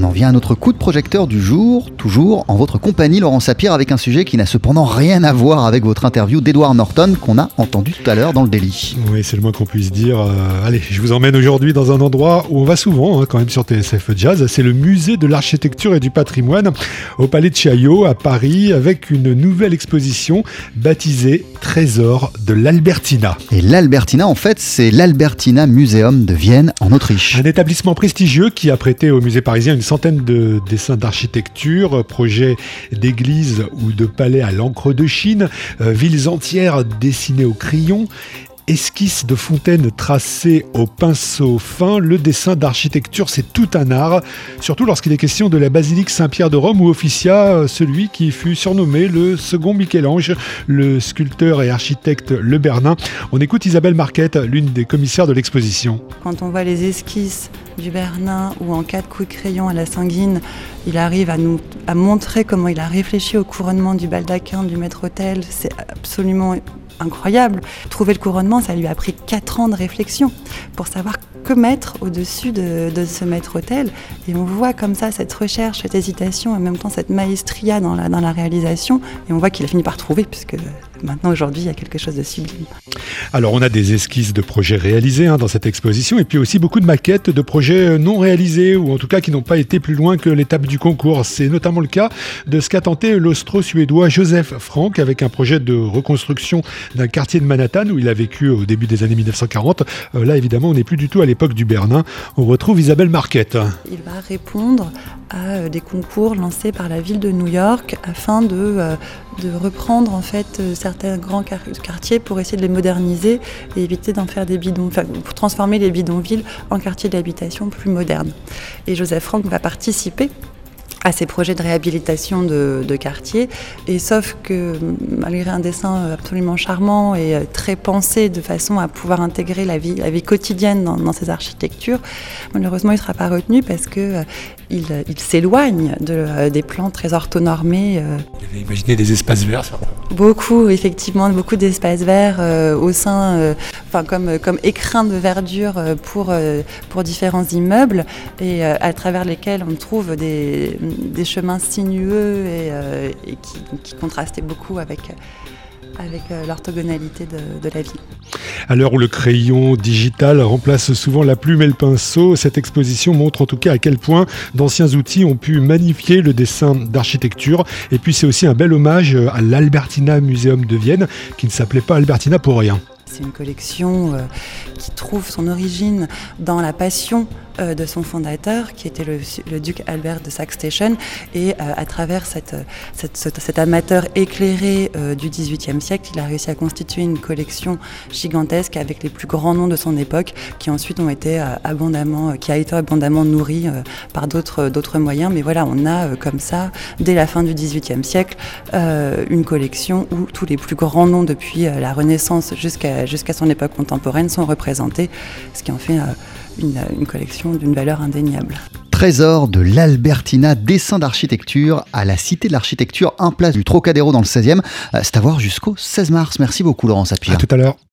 on en vient à notre coup de projecteur du jour, toujours en votre compagnie, Laurent Sapir, avec un sujet qui n'a cependant rien à voir avec votre interview d'Edward Norton qu'on a entendu tout à l'heure dans le délit. Oui, c'est le moins qu'on puisse dire. Euh, allez, je vous emmène aujourd'hui dans un endroit où on va souvent, hein, quand même sur TSF Jazz. C'est le musée de l'architecture et du patrimoine au Palais de Chaillot à Paris, avec une nouvelle exposition baptisée Trésor de l'Albertina. Et l'Albertina, en fait, c'est l'Albertina Museum de Vienne, en Autriche. Un établissement prestigieux qui a prêté au musée parisien une centaine de dessins d'architecture, projets d'églises ou de palais à l'encre de Chine, euh, villes entières dessinées au crayon esquisse de fontaines tracées au pinceau fin, le dessin d'architecture, c'est tout un art, surtout lorsqu'il est question de la basilique Saint-Pierre de Rome où officia euh, celui qui fut surnommé le second Michel-Ange, le sculpteur et architecte Le Bernin. On écoute Isabelle Marquette, l'une des commissaires de l'exposition. Quand on voit les esquisses du Bernin ou en quatre coups de crayon à la sanguine, il arrive à nous à montrer comment il a réfléchi au couronnement du baldaquin du maître-autel. C'est absolument incroyable. Trouver le couronnement, ça lui a pris 4 ans de réflexion pour savoir que mettre au-dessus de, ce maître-autel. Et on voit comme ça cette recherche, cette hésitation et en même temps cette maestria dans la, dans la réalisation. Et on voit qu'il a fini par trouver, puisque maintenant, aujourd'hui, il y a quelque chose de sublime. Alors, on a des esquisses de projets réalisés hein, dans cette exposition, et puis aussi beaucoup de maquettes de projets non réalisés, ou en tout cas qui n'ont pas été plus loin que l'étape du concours. C'est notamment le cas de ce qu'a tenté l'austro-suédois Joseph Frank avec un projet de reconstruction d'un quartier de Manhattan où il a vécu au début des années 1940. Euh, là, évidemment, on n'est plus du tout à l'époque du Bernin. On retrouve Isabelle Marquette. Il va répondre à euh, des concours lancés par la ville de New York afin de, euh, de reprendre en fait certains grands quartiers pour essayer de les moderniser et éviter d'en faire des bidons, enfin, pour transformer les bidonvilles en quartiers d'habitation plus modernes. Et Joseph Frank va participer à ces projets de réhabilitation de, de quartier. Et sauf que malgré un dessin absolument charmant et euh, très pensé de façon à pouvoir intégrer la vie, la vie quotidienne dans, dans ces architectures, malheureusement il ne sera pas retenu parce que euh, il, il s'éloigne de, euh, des plans très orthonormés. Vous avez imaginé des espaces verts Beaucoup, effectivement, beaucoup d'espaces verts au sein, enfin comme, comme écrin de verdure pour, pour différents immeubles et à travers lesquels on trouve des des chemins sinueux et, euh, qui, contrastaient beaucoup avec, avec euh, l'orthogonalité de, de, la ville. À l'heure où le crayon digital remplace souvent la plume et le pinceau, cette exposition montre en tout cas à quel point d'anciens outils ont pu magnifier le dessin d'architecture. Et puis c'est aussi un bel hommage à l'Albertina Museum de Vienne, qui ne s'appelait pas Albertina pour rien. C'est une collection euh, qui trouve son origine dans la passion de son fondateur, qui était le, duc Albert de Saxe-Station, et euh, à travers cet amateur éclairé du XVIIIe siècle, il a réussi à constituer une collection gigantesque avec les plus grands noms de son époque, qui ensuite ont été abondamment, qui a été abondamment nourri par d'autres moyens. Mais voilà, on a comme ça, dès la fin du XVIIIe siècle, une collection où tous les plus grands noms depuis la Renaissance jusqu'à jusqu'à son époque contemporaine sont représentés, ce qui en fait euh, une, collection d'une valeur indéniable trésor de l'Albertina, dessin d'architecture à la Cité de l'Architecture, un place du Trocadéro dans le 16e. Euh, c'est à voir jusqu'au 16 mars. Merci beaucoup Laurent Sapir. À tout à l'heure.